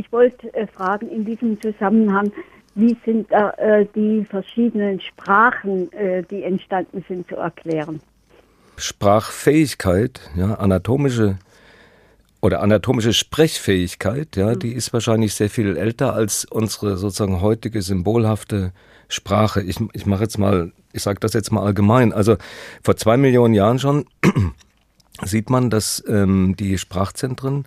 ich wollte äh, fragen in diesem Zusammenhang, wie sind da äh, die verschiedenen Sprachen, äh, die entstanden sind, zu erklären? Sprachfähigkeit, ja, anatomische oder anatomische Sprechfähigkeit, ja, die ist wahrscheinlich sehr viel älter als unsere sozusagen heutige symbolhafte Sprache. Ich, ich mache jetzt mal, ich sage das jetzt mal allgemein. Also vor zwei Millionen Jahren schon sieht man, dass ähm, die Sprachzentren,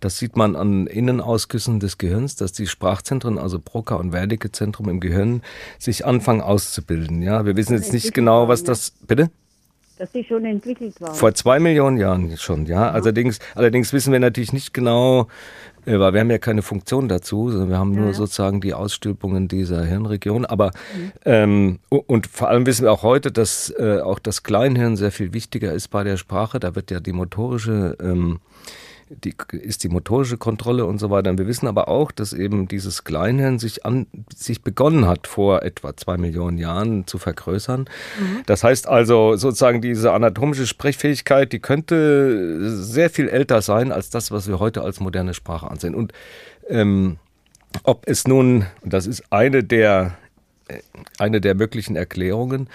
das sieht man an Innenausgüssen des Gehirns, dass die Sprachzentren, also Broca und Wernicke-Zentrum im Gehirn, sich anfangen auszubilden. Ja, wir wissen jetzt nicht genau, was das. Bitte? Dass die schon entwickelt waren. Vor zwei Millionen Jahren schon, ja. ja. Allerdings, allerdings wissen wir natürlich nicht genau, äh, weil wir haben ja keine Funktion dazu, sondern wir haben nur ja. sozusagen die Ausstülpungen dieser Hirnregion. Aber mhm. ähm, und vor allem wissen wir auch heute, dass äh, auch das Kleinhirn sehr viel wichtiger ist bei der Sprache. Da wird ja die motorische ähm, die, ist die motorische Kontrolle und so weiter. Und wir wissen aber auch, dass eben dieses Kleinhirn sich, an, sich begonnen hat, vor etwa zwei Millionen Jahren zu vergrößern. Mhm. Das heißt also sozusagen diese anatomische Sprechfähigkeit, die könnte sehr viel älter sein als das, was wir heute als moderne Sprache ansehen. Und ähm, ob es nun, das ist eine der, äh, eine der möglichen Erklärungen,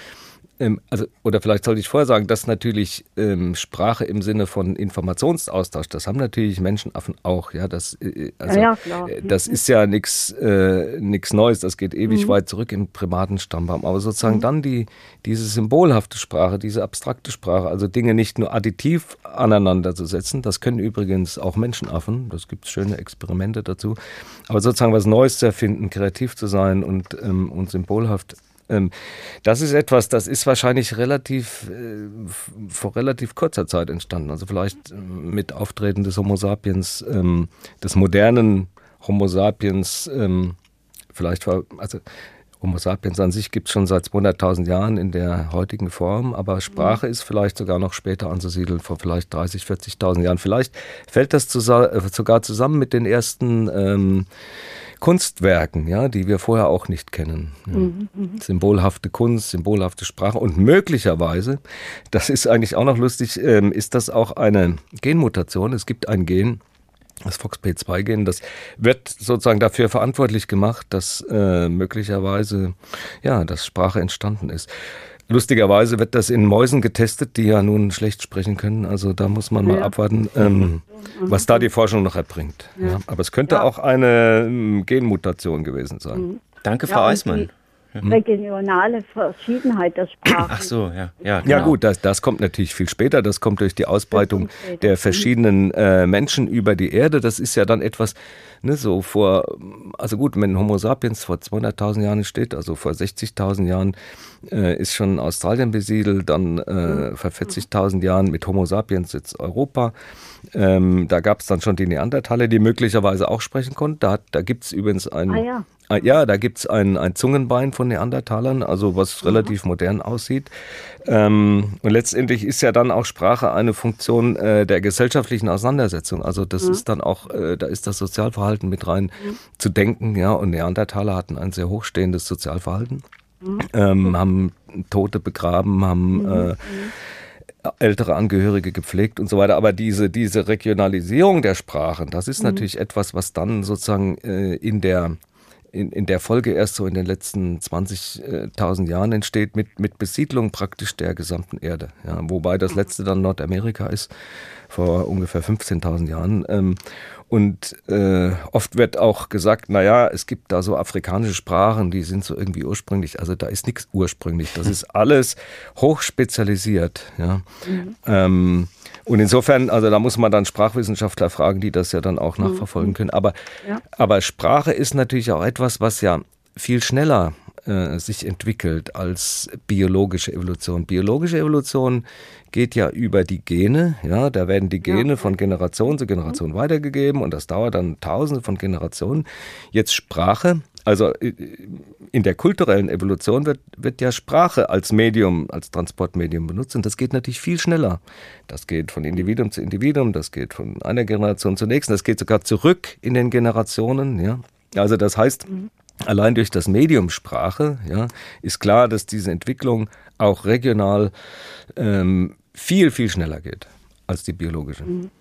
ähm, also, oder vielleicht sollte ich vorher sagen, dass natürlich ähm, Sprache im Sinne von Informationsaustausch, das haben natürlich Menschenaffen auch, ja, das, äh, also, ja, äh, das ist ja nichts äh, Neues, das geht ewig mhm. weit zurück im Primatenstammbaum, aber sozusagen mhm. dann die, diese symbolhafte Sprache, diese abstrakte Sprache, also Dinge nicht nur additiv aneinander zu setzen, das können übrigens auch Menschenaffen, das gibt es schöne Experimente dazu, aber sozusagen was Neues zu erfinden, kreativ zu sein und, ähm, und symbolhaft das ist etwas, das ist wahrscheinlich relativ äh, vor relativ kurzer Zeit entstanden. Also vielleicht äh, mit Auftreten des Homo sapiens, ähm, des modernen Homo sapiens, ähm, vielleicht war, also Homo sapiens an sich gibt es schon seit 200.000 Jahren in der heutigen Form, aber Sprache ist vielleicht sogar noch später anzusiedeln, vor vielleicht 30, 40.000 Jahren. Vielleicht fällt das äh, sogar zusammen mit den ersten ähm, Kunstwerken, ja, die wir vorher auch nicht kennen. Ja. Mhm, mhm, symbolhafte Kunst, symbolhafte Sprache und möglicherweise, das ist eigentlich auch noch lustig, ähm, ist das auch eine Genmutation. Es gibt ein Gen, das FOXP2-Gen, das wird sozusagen dafür verantwortlich gemacht, dass äh, möglicherweise ja, dass Sprache entstanden ist. Lustigerweise wird das in Mäusen getestet, die ja nun schlecht sprechen können. Also da muss man mal ja. abwarten, ähm, was da die Forschung noch erbringt. Ja. Ja. Aber es könnte auch eine ähm, Genmutation gewesen sein. Danke, Frau Eismann. Mhm. regionale Verschiedenheit der Sprache. Ach so, ja. Ja, genau. ja gut, das, das kommt natürlich viel später. Das kommt durch die Ausbreitung der verschiedenen äh, Menschen über die Erde. Das ist ja dann etwas, ne, so vor, also gut, wenn Homo sapiens vor 200.000 Jahren steht, also vor 60.000 Jahren äh, ist schon Australien besiedelt, dann äh, mhm. vor 40.000 Jahren mit Homo sapiens jetzt Europa. Ähm, da gab es dann schon die Neandertaler, die möglicherweise auch sprechen konnten. Da, da gibt es übrigens ein... Ah, ja ja, da gibt's ein, ein Zungenbein von Neandertalern, also was mhm. relativ modern aussieht. Ähm, und letztendlich ist ja dann auch Sprache eine Funktion äh, der gesellschaftlichen Auseinandersetzung. Also das mhm. ist dann auch, äh, da ist das Sozialverhalten mit rein mhm. zu denken. Ja, und Neandertaler hatten ein sehr hochstehendes Sozialverhalten, mhm. ähm, haben Tote begraben, haben mhm. äh, mhm. ältere Angehörige gepflegt und so weiter. Aber diese, diese Regionalisierung der Sprachen, das ist natürlich etwas, was dann sozusagen äh, in der in, in der Folge erst so in den letzten 20.000 Jahren entsteht, mit, mit Besiedlung praktisch der gesamten Erde. Ja, wobei das letzte dann Nordamerika ist, vor ungefähr 15.000 Jahren. Ähm, und äh, oft wird auch gesagt, naja, es gibt da so afrikanische Sprachen, die sind so irgendwie ursprünglich, also da ist nichts ursprünglich. Das ist alles hochspezialisiert. Ja. Mhm. Ähm, und insofern, also da muss man dann Sprachwissenschaftler fragen, die das ja dann auch mhm. nachverfolgen können. Aber, ja. aber Sprache ist natürlich auch etwas, was ja viel schneller äh, sich entwickelt als biologische Evolution. Biologische Evolution geht ja über die Gene. Ja, da werden die Gene ja. von Generation zu Generation mhm. weitergegeben und das dauert dann Tausende von Generationen. Jetzt Sprache also äh, in der kulturellen Evolution wird, wird ja Sprache als Medium, als Transportmedium benutzt und das geht natürlich viel schneller. Das geht von Individuum zu Individuum, das geht von einer Generation zur nächsten, das geht sogar zurück in den Generationen. Ja? Also das heißt, allein durch das Medium Sprache ja, ist klar, dass diese Entwicklung auch regional ähm, viel, viel schneller geht als die biologische. Mhm.